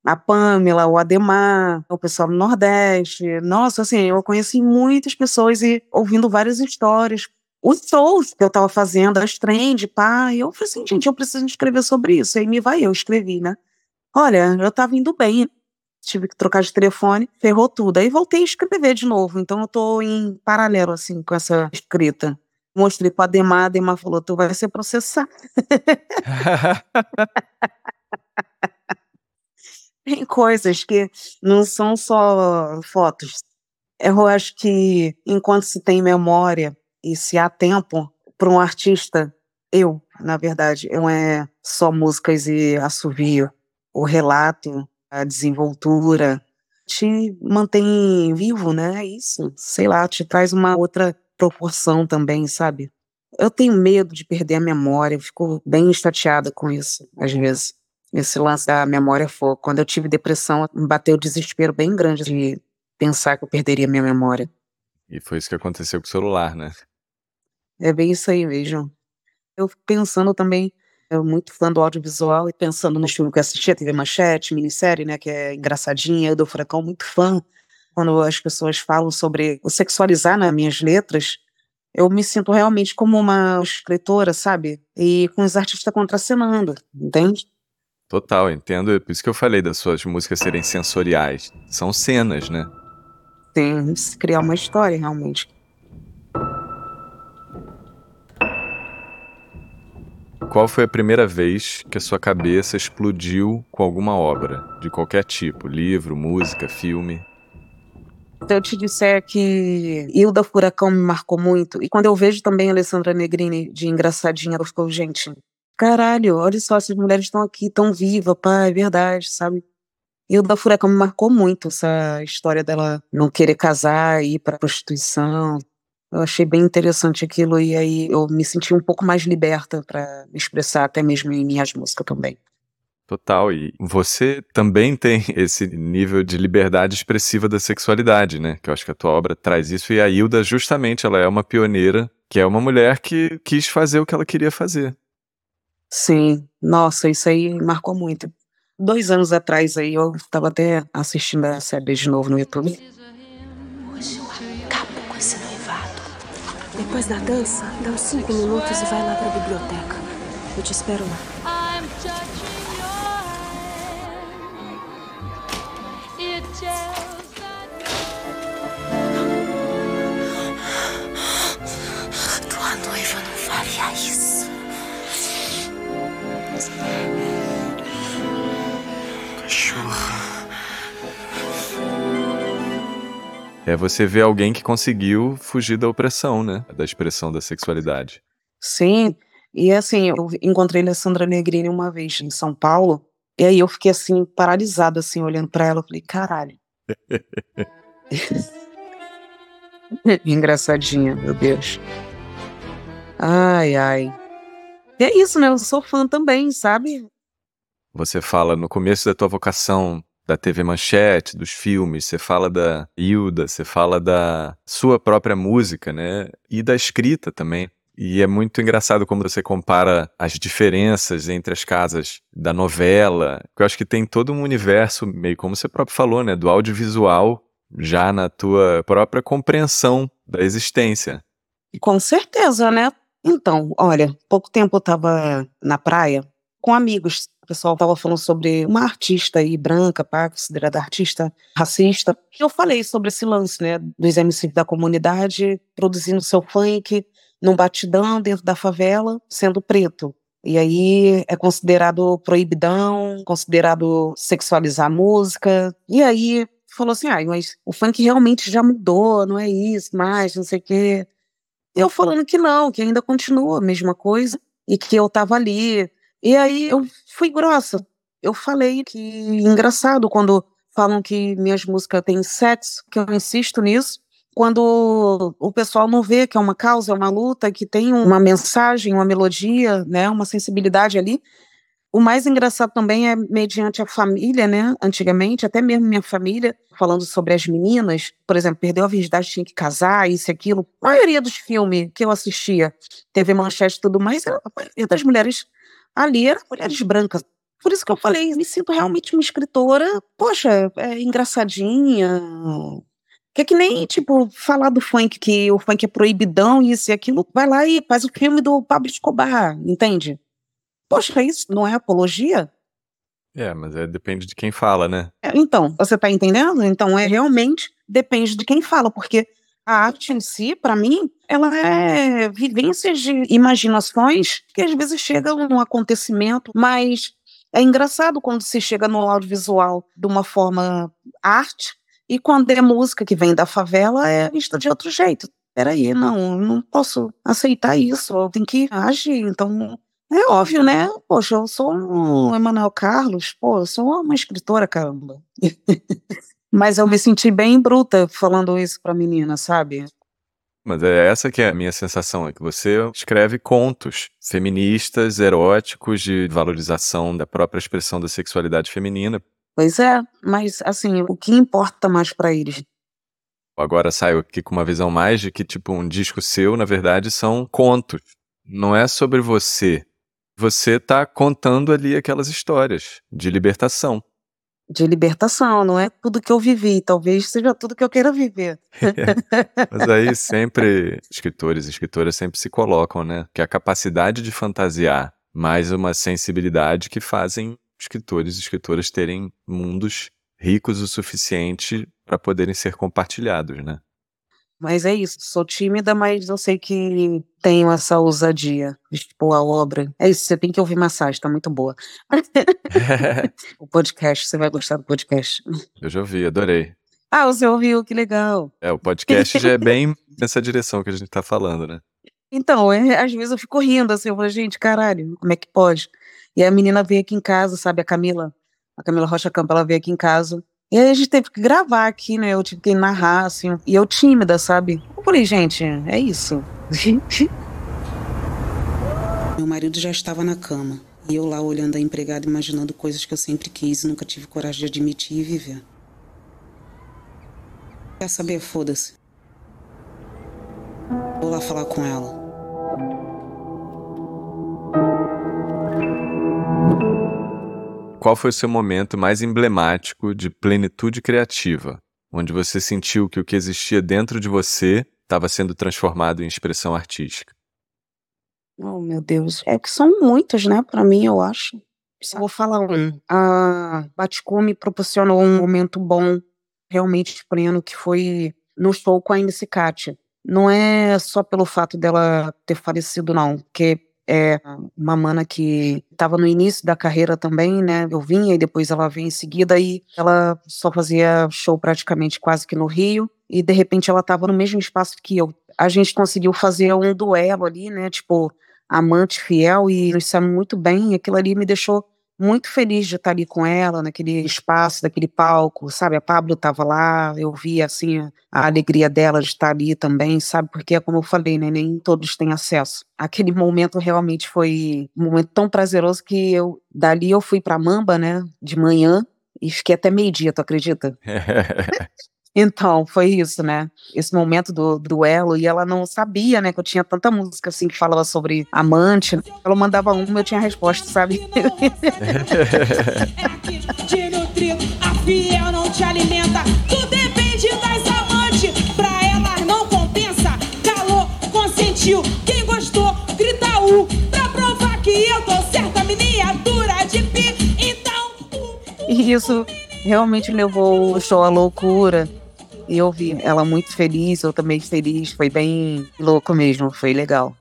a Pamela, o Ademar, o pessoal do Nordeste. Nossa, assim, eu conheci muitas pessoas e ouvindo várias histórias. Os shows que eu tava fazendo, as trend, pá, e eu falei assim, gente, eu preciso escrever sobre isso. Aí me vai, eu escrevi, né? Olha, eu tava indo bem, tive que trocar de telefone, ferrou tudo. Aí voltei a escrever de novo, então eu tô em paralelo, assim, com essa escrita. Mostrei pro Ademar, Ademar falou, tu vai ser processado. tem coisas que não são só fotos. Eu acho que enquanto se tem memória e se há tempo para um artista, eu, na verdade, não é só músicas e assovio. O relato, a desenvoltura, te mantém vivo, né? É isso, sei lá, te traz uma outra proporção também, sabe? Eu tenho medo de perder a memória, eu fico bem estateada com isso, às vezes. Esse lance da memória foi. Quando eu tive depressão, me bateu um desespero bem grande de pensar que eu perderia minha memória. E foi isso que aconteceu com o celular, né? É bem isso aí mesmo. Eu fico pensando também, eu muito fã do audiovisual e pensando no filme que eu assisti, a TV Manchete, minissérie, né, que é engraçadinha, eu do Furacão, muito fã. Quando as pessoas falam sobre o sexualizar nas minhas letras, eu me sinto realmente como uma escritora, sabe? E com os artistas contracenando, entende? Total, entendo. É por isso que eu falei das suas músicas serem sensoriais. São cenas, né? Tem que criar uma história, realmente. Qual foi a primeira vez que a sua cabeça explodiu com alguma obra, de qualquer tipo, livro, música, filme? Se eu te disser que Hilda Furacão me marcou muito, e quando eu vejo também a Alessandra Negrini de engraçadinha, eu fico, gente, caralho, olha só, essas mulheres estão aqui, tão vivas, pá, é verdade, sabe? Hilda Furacão me marcou muito essa história dela não querer casar, ir pra prostituição. Eu achei bem interessante aquilo e aí eu me senti um pouco mais liberta para me expressar até mesmo em minhas músicas também. Total, e você também tem esse nível de liberdade expressiva da sexualidade, né? Que eu acho que a tua obra traz isso, e a Hilda, justamente, ela é uma pioneira, que é uma mulher que quis fazer o que ela queria fazer. Sim, nossa, isso aí marcou muito. Dois anos atrás aí, eu estava até assistindo a série de novo no YouTube. Hoje eu acabo com esse noivado. Depois da dança, dá uns cinco minutos e vai lá pra biblioteca. Eu te espero lá. É você ver alguém que conseguiu fugir da opressão, né? Da expressão da sexualidade. Sim, e assim, eu encontrei a Alessandra Negrini uma vez em São Paulo, e aí eu fiquei assim, paralisada, assim, olhando pra ela, eu falei, caralho. Engraçadinha, meu Deus. Ai, ai. E é isso, né? Eu sou fã também, sabe? Você fala no começo da tua vocação da TV Manchete, dos filmes, você fala da Hilda, você fala da sua própria música, né? E da escrita também. E é muito engraçado como você compara as diferenças entre as casas da novela. Eu acho que tem todo um universo, meio como você próprio falou, né? Do audiovisual já na tua própria compreensão da existência. Com certeza, né? Então, olha, pouco tempo eu tava na praia com amigos. O pessoal tava falando sobre uma artista aí, branca, pá, considerada artista racista. Eu falei sobre esse lance, né, dos MCs da comunidade produzindo seu funk num batidão dentro da favela, sendo preto. E aí é considerado proibidão, considerado sexualizar a música. E aí falou assim: ah, mas o funk realmente já mudou, não é isso mais, não sei o quê. Eu falando que não, que ainda continua a mesma coisa e que eu tava ali. E aí eu fui grossa. Eu falei que engraçado quando falam que minhas músicas têm sexo, que eu insisto nisso. Quando o pessoal não vê que é uma causa, é uma luta, que tem uma mensagem, uma melodia, né, uma sensibilidade ali. O mais engraçado também é mediante a família, né? Antigamente, até mesmo minha família, falando sobre as meninas, por exemplo, perdeu a virgindade, tinha que casar, isso e aquilo. A maioria dos filmes que eu assistia, TV Manchete e tudo mais, a maioria das mulheres ali eram mulheres brancas. Por isso que eu falei, me sinto realmente uma escritora, poxa, é engraçadinha. Que é que nem, tipo, falar do funk, que o funk é proibidão, isso e aquilo. Vai lá e faz o filme do Pablo Escobar, entende? Poxa, isso não é apologia? É, mas é, depende de quem fala, né? É, então, você tá entendendo? Então, é realmente depende de quem fala, porque a arte em si, para mim, ela é vivências de imaginações que às vezes chegam num acontecimento, mas é engraçado quando se chega no audiovisual de uma forma arte e quando é música que vem da favela é vista de outro jeito. Peraí, não, não posso aceitar isso, eu tenho que agir. Então, É óbvio, né? Poxa, eu sou um Emanuel Carlos, pô, eu sou uma escritora, caramba. Mas eu me senti bem bruta falando isso pra menina, sabe? Mas é essa que é a minha sensação, é que você escreve contos feministas, eróticos, de valorização da própria expressão da sexualidade feminina. Pois é, mas assim, o que importa mais pra eles? Agora saio aqui com uma visão mais de que, tipo, um disco seu, na verdade, são contos. Não é sobre você. Você tá contando ali aquelas histórias de libertação. De libertação, não é tudo que eu vivi, talvez seja tudo que eu queira viver. Mas aí sempre escritores e escritoras sempre se colocam, né? Que a capacidade de fantasiar mais uma sensibilidade que fazem escritores e escritoras terem mundos ricos o suficiente para poderem ser compartilhados, né? Mas é isso, sou tímida, mas eu sei que tenho essa ousadia de expor a obra. É isso, você tem que ouvir massagem, tá muito boa. o podcast, você vai gostar do podcast. Eu já ouvi, adorei. Ah, você ouviu, que legal. É, o podcast já é bem nessa direção que a gente tá falando, né? Então, é, às vezes eu fico rindo assim, eu falo, gente, caralho, como é que pode? E a menina veio aqui em casa, sabe, a Camila, a Camila Rocha Campo, ela veio aqui em casa e aí a gente teve que gravar aqui, né? Eu tive que narrar, assim. E eu tímida, sabe? Eu falei, gente, é isso. Meu marido já estava na cama. E eu lá olhando a empregada, imaginando coisas que eu sempre quis e nunca tive coragem de admitir e viver. Quer saber? Foda-se. Vou lá falar com ela. Qual foi o seu momento mais emblemático de plenitude criativa, onde você sentiu que o que existia dentro de você estava sendo transformado em expressão artística? Oh, meu Deus. É que são muitos, né, para mim, eu acho. Só vou falar um. A Baticô me proporcionou um momento bom, realmente pleno, que foi no show com a MC Katia. Não é só pelo fato dela ter falecido, não, porque é uma mana que estava no início da carreira também, né? Eu vinha e depois ela veio em seguida e ela só fazia show praticamente quase que no Rio e de repente ela estava no mesmo espaço que eu. A gente conseguiu fazer um duelo ali, né? Tipo, amante fiel e nos saímos muito bem. E aquilo ali me deixou muito feliz de estar ali com ela, naquele espaço, daquele palco, sabe? A Pablo estava lá, eu vi, assim, a alegria dela de estar ali também, sabe? Porque, como eu falei, né, nem todos têm acesso. Aquele momento realmente foi um momento tão prazeroso que eu, dali eu fui para Mamba, né, de manhã, e fiquei até meio-dia, tu acredita? Então, foi isso, né? Esse momento do, duelo, e ela não sabia, né, que eu tinha tanta música assim que falava sobre amante. Ela mandava uma, eu tinha a resposta, sabe? a fiel não te alimenta. Tu depende das amantes, pra elas não compensa. Calor, consentiu, quem gostou, grita u. Pra provar que eu tô certa, miniatura de pi. Então. Isso realmente levou o show à loucura. E eu vi ela muito feliz, eu também feliz, foi bem louco mesmo, foi legal.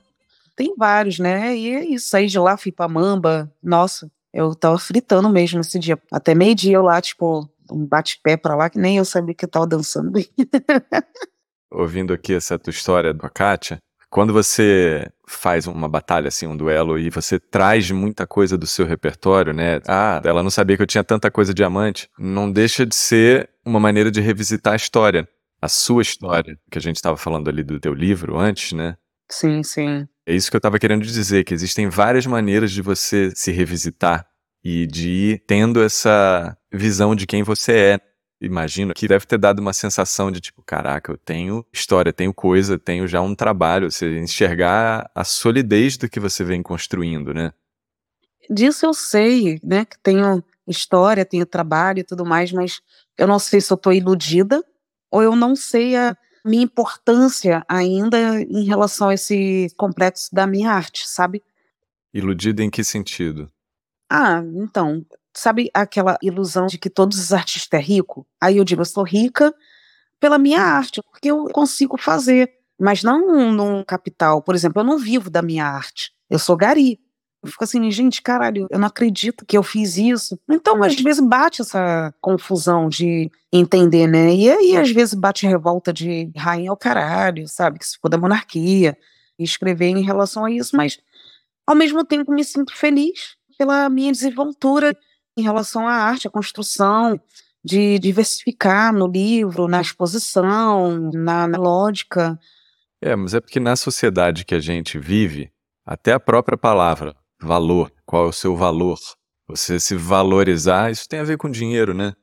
Tem vários, né? E é isso, saí de lá, fui pra Mamba, nossa, eu tava fritando mesmo esse dia. Até meio-dia eu lá, tipo, um bate-pé pra lá, que nem eu sabia que eu tava dançando. Ouvindo aqui essa tua história da Kátia, quando você faz uma batalha, assim, um duelo, e você traz muita coisa do seu repertório, né? Ah, ela não sabia que eu tinha tanta coisa diamante. Não deixa de ser uma maneira de revisitar a história. A sua história, que a gente estava falando ali do teu livro antes, né? Sim, sim. É isso que eu estava querendo dizer, que existem várias maneiras de você se revisitar e de ir tendo essa visão de quem você é imagino que deve ter dado uma sensação de tipo, caraca, eu tenho história, tenho coisa, tenho já um trabalho, você enxergar a solidez do que você vem construindo, né? Disso eu sei, né, que tenho história, tenho trabalho e tudo mais, mas eu não sei se eu tô iludida ou eu não sei a minha importância ainda em relação a esse complexo da minha arte, sabe? Iludida em que sentido? Ah, então, sabe aquela ilusão de que todos os artistas é rico? Aí eu digo, eu sou rica pela minha arte, porque eu consigo fazer, mas não num capital. Por exemplo, eu não vivo da minha arte. Eu sou gari. Eu fico assim, gente, caralho, eu não acredito que eu fiz isso. Então, às vezes bate essa confusão de entender, né? E aí, às vezes, bate revolta de rainha ao caralho, sabe? Que se for da monarquia, escrever em relação a isso, mas Ao mesmo tempo, me sinto feliz pela minha desenvoltura em relação à arte, à construção, de diversificar no livro, na exposição, na, na lógica. É, mas é porque na sociedade que a gente vive, até a própria palavra, valor, qual é o seu valor? Você se valorizar, isso tem a ver com dinheiro, né?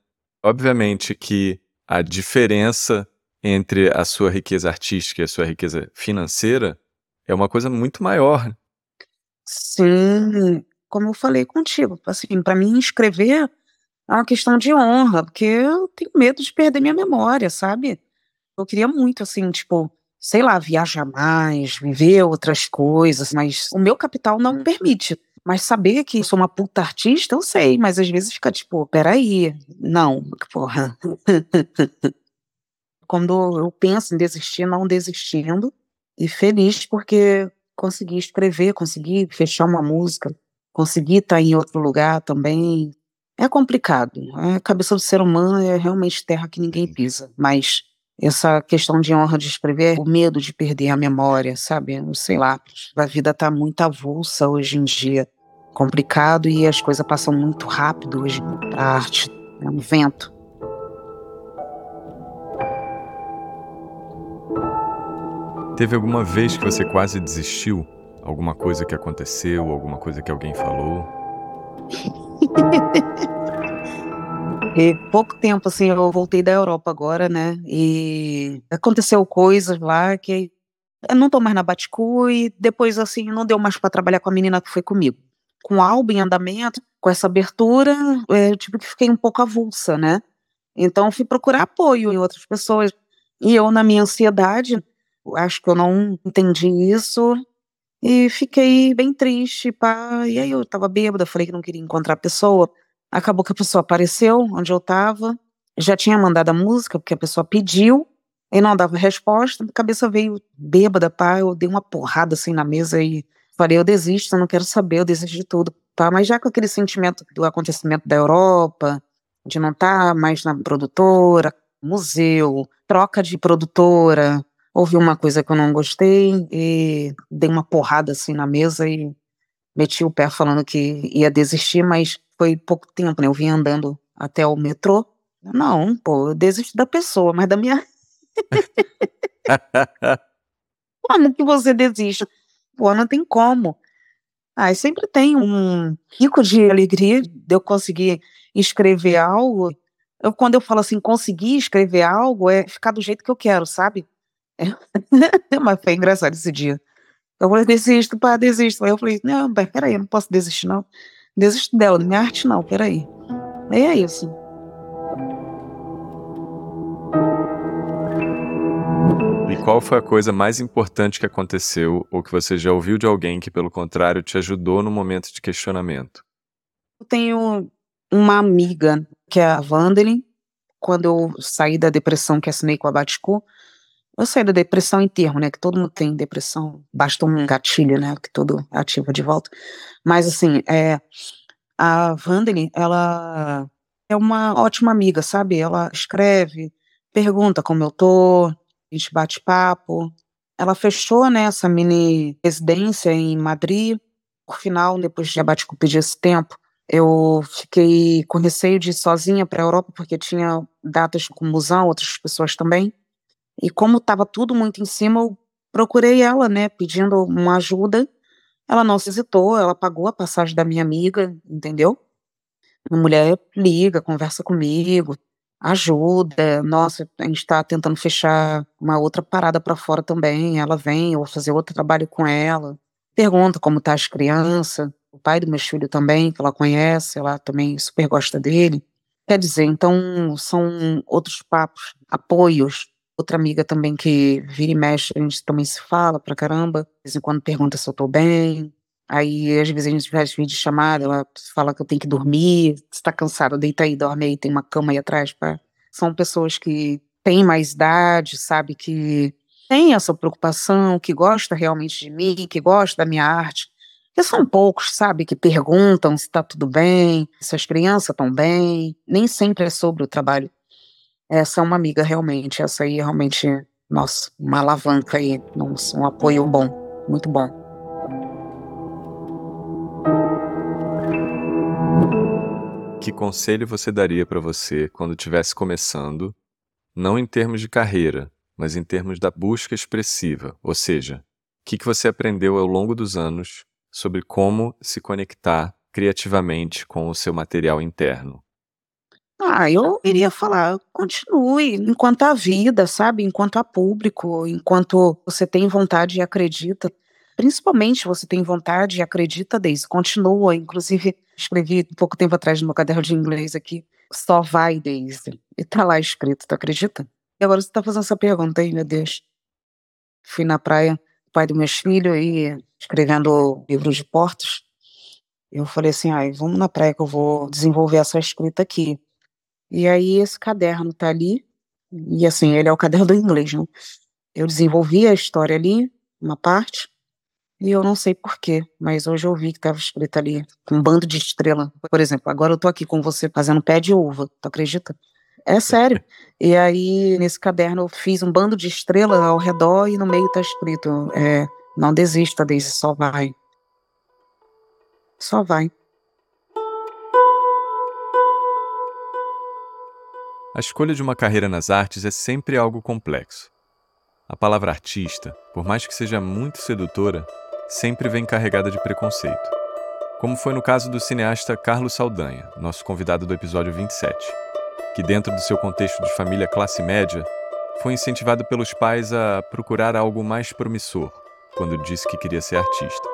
Obviamente que a diferença entre a sua riqueza artística e a sua riqueza financeira é uma coisa muito maior. Sim, como eu falei contigo, assim, para mim escrever é uma questão de honra, porque eu tenho medo de perder minha memória, sabe? Eu queria muito, assim, tipo, sei lá, viajar mais, viver outras coisas, mas o meu capital não me permite. Mas saber que sou uma puta artista, eu sei, mas às vezes fica tipo, peraí, não, porra. Quando eu penso em desistir, não desistindo, e feliz porque consegui escrever, consegui fechar uma música, consegui estar em outro lugar também, é complicado. A cabeça do ser humano é realmente terra que ninguém pisa. Mas essa questão de honra de escrever, o medo de perder a memória, sabe? Sei lá. A vida está muito avulsa hoje em dia. Complicado e as coisas passam muito rápido hoje. A arte é um vento. Teve alguma vez que você quase desistiu? Alguma coisa que aconteceu, alguma coisa que alguém falou? E pouco tempo, assim, eu voltei da Europa agora, né? E aconteceu coisas lá que eu não tô mais na Baticu e depois, assim, não deu mais para trabalhar com a menina que foi comigo. Com álbum em andamento, com essa abertura, é, eu tipo que fiquei um pouco avulsa, né? Então fui procurar apoio em outras pessoas. E eu, na minha ansiedade, acho que eu não entendi isso e fiquei bem triste, pá. E aí eu tava bêbada, falei que não queria encontrar a pessoa. Acabou que a pessoa apareceu onde eu tava. Já tinha mandado a música, porque a pessoa pediu, e não dava resposta. A cabeça veio bêbada, pá. Eu dei uma porrada assim na mesa e falei: eu desisto, eu não quero saber, eu desisto de tudo, pá. Mas já com aquele sentimento do acontecimento da Europa, de não estar tá mais na produtora, museu, troca de produtora, ouvi uma coisa que eu não gostei e dei uma porrada assim na mesa e meti o pé falando que ia desistir, mas foi pouco tempo, né? Eu vim andando até o metrô. Não, pô, eu desisto da pessoa, mas da minha. como que você desiste? Pô, não tem como. Ah, sempre tem um rico de alegria de eu conseguir escrever algo. Eu, quando eu falo assim, conseguir escrever algo, é ficar do jeito que eu quero, sabe? Mas foi engraçado esse dia. Eu falei, desisto, pá, desisto. Aí eu falei, não, peraí, eu não posso desistir, não. Desisto dela, minha arte, não, peraí. E é isso. E qual foi a coisa mais importante que aconteceu ou que você já ouviu de alguém que, pelo contrário, te ajudou no momento de questionamento? Eu tenho uma amiga, que é a Vandelin. Quando eu saí da depressão que assinei com a Baticu, eu saí da depressão em termo, né? Que todo mundo tem depressão, basta um gatilho, né? Que tudo ativa de volta. Mas assim, é, a Vandelin, ela é uma ótima amiga, sabe? Ela escreve, pergunta como eu tô, a gente bate papo. Ela fechou, né, essa mini residência em Madrid. Por final, depois de abate pedir esse tempo, eu fiquei com receio de ir sozinha para a Europa, porque tinha datas com musão, outras pessoas também. E como estava tudo muito em cima, eu procurei ela, né, pedindo uma ajuda. Ela não se hesitou, ela pagou a passagem da minha amiga, entendeu? A mulher liga, conversa comigo, ajuda. Nossa, a gente está tentando fechar uma outra parada para fora também. Ela vem, eu vou fazer outro trabalho com ela. Pergunta como tá as crianças. O pai do meu filho também, que ela conhece, ela também super gosta dele. Quer dizer, então são outros papos, apoios Outra amiga também que vira e mexe, a gente também se fala pra caramba. De vez em quando pergunta se eu tô bem. Aí, às vezes, a gente faz vídeo chamada, ela fala que eu tenho que dormir. Se tá cansada, deita aí, dorme aí, tem uma cama aí atrás. São pessoas que têm mais idade, sabe, que têm essa preocupação, que gosta realmente de mim, que gosta da minha arte. Porque são poucos, sabe, que perguntam se tá tudo bem, se as crianças estão bem. Nem sempre é sobre o trabalho essa é uma amiga realmente, essa aí realmente, nossa, uma alavanca aí, nossa, um apoio bom, muito bom. Que conselho você daria para você quando estivesse começando, não em termos de carreira, mas em termos da busca expressiva, ou seja, o que, que você aprendeu ao longo dos anos sobre como se conectar criativamente com o seu material interno? Ah, eu iria falar, continue enquanto há vida, sabe? Enquanto há público, enquanto você tem vontade e acredita. Principalmente você tem vontade e acredita, Deise, continua. Inclusive, escrevi um pouco tempo atrás no meu caderno de inglês aqui, só vai, Deise. E tá lá escrito, tu acredita? E agora você tá fazendo essa pergunta aí, meu Deus. Fui na praia, pai dos meus filhos, e escrevendo livros de portos. Eu falei assim, ai, vamos na praia que eu vou desenvolver essa escrita aqui. E aí esse caderno tá ali, e assim, ele é o caderno do inglês, né? Eu desenvolvi a história ali, uma parte, e eu não sei porquê, mas hoje eu vi que estava escrito ali, um bando de estrela. Por exemplo, agora eu tô aqui com você fazendo pé de uva, tu acredita? É sério. E aí, nesse caderno, eu fiz um bando de estrela ao redor e no meio tá escrito: é, não desista, Daisy, só vai. Só vai. A escolha de uma carreira nas artes é sempre algo complexo. A palavra artista, por mais que seja muito sedutora, sempre vem carregada de preconceito. Como foi no caso do cineasta Carlos Saldanha, nosso convidado do episódio 27, que, dentro do seu contexto de família classe média, foi incentivado pelos pais a procurar algo mais promissor quando disse que queria ser artista.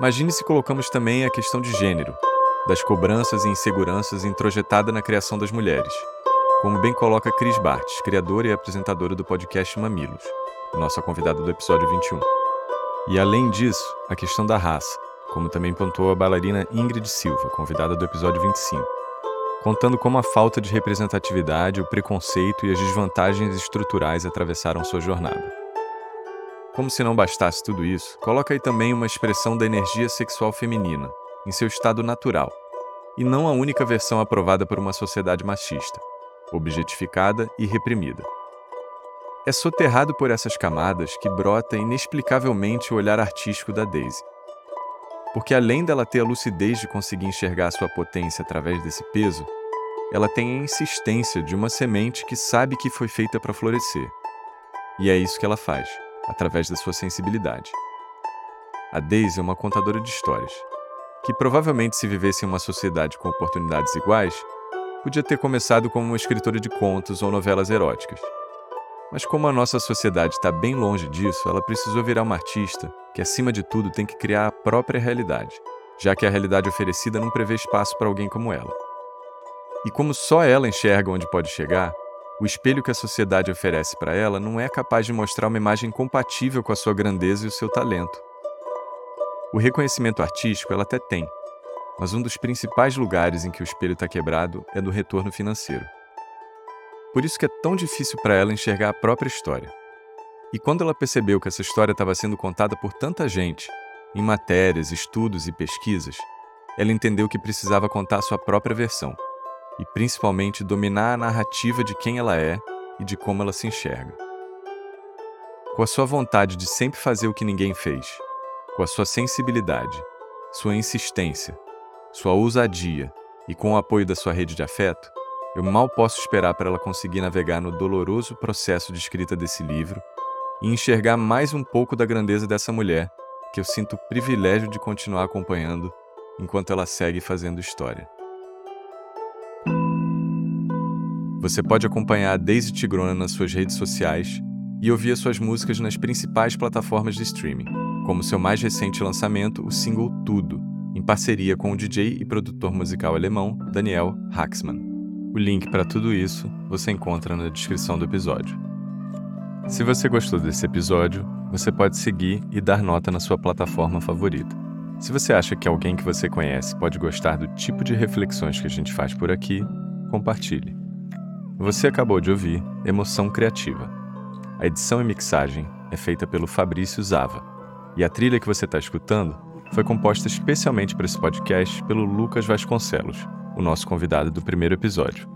Imagine se colocamos também a questão de gênero, das cobranças e inseguranças introjetada na criação das mulheres, como bem coloca Cris Bartz, criadora e apresentadora do podcast Mamilos, nossa convidada do episódio 21. E além disso, a questão da raça, como também pontuou a bailarina Ingrid Silva, convidada do episódio 25, contando como a falta de representatividade, o preconceito e as desvantagens estruturais atravessaram sua jornada. Como se não bastasse tudo isso, coloca aí também uma expressão da energia sexual feminina, em seu estado natural, e não a única versão aprovada por uma sociedade machista objetificada e reprimida. É soterrado por essas camadas que brota inexplicavelmente o olhar artístico da Daisy. Porque além dela ter a lucidez de conseguir enxergar sua potência através desse peso, ela tem a insistência de uma semente que sabe que foi feita para florescer. E é isso que ela faz, através da sua sensibilidade. A Daisy é uma contadora de histórias, que provavelmente se vivesse em uma sociedade com oportunidades iguais, podia ter começado como uma escritora de contos ou novelas eróticas. Mas como a nossa sociedade está bem longe disso, ela precisou virar uma artista que, acima de tudo, tem que criar a própria realidade, já que a realidade oferecida não prevê espaço para alguém como ela. E como só ela enxerga onde pode chegar, o espelho que a sociedade oferece para ela não é capaz de mostrar uma imagem compatível com a sua grandeza e o seu talento. O reconhecimento artístico ela até tem, mas um dos principais lugares em que o espelho está quebrado é do retorno financeiro. Por isso que é tão difícil para ela enxergar a própria história. E quando ela percebeu que essa história estava sendo contada por tanta gente, em matérias, estudos e pesquisas, ela entendeu que precisava contar sua própria versão e principalmente dominar a narrativa de quem ela é e de como ela se enxerga. Com a sua vontade de sempre fazer o que ninguém fez, com a sua sensibilidade, sua insistência, sua ousadia e com o apoio da sua rede de afeto, eu mal posso esperar para ela conseguir navegar no doloroso processo de escrita desse livro e enxergar mais um pouco da grandeza dessa mulher que eu sinto o privilégio de continuar acompanhando enquanto ela segue fazendo história. Você pode acompanhar a Daisy Tigrona nas suas redes sociais e ouvir as suas músicas nas principais plataformas de streaming, como seu mais recente lançamento, o single Tudo, em parceria com o DJ e produtor musical alemão Daniel Haxman. O link para tudo isso você encontra na descrição do episódio. Se você gostou desse episódio, você pode seguir e dar nota na sua plataforma favorita. Se você acha que alguém que você conhece pode gostar do tipo de reflexões que a gente faz por aqui, compartilhe. Você acabou de ouvir Emoção Criativa. A edição e mixagem é feita pelo Fabrício Zava. E a trilha que você está escutando foi composta especialmente para esse podcast pelo Lucas Vasconcelos, o nosso convidado do primeiro episódio.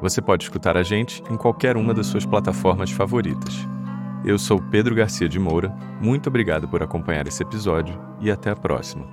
Você pode escutar a gente em qualquer uma das suas plataformas favoritas. Eu sou Pedro Garcia de Moura, muito obrigado por acompanhar esse episódio e até a próxima.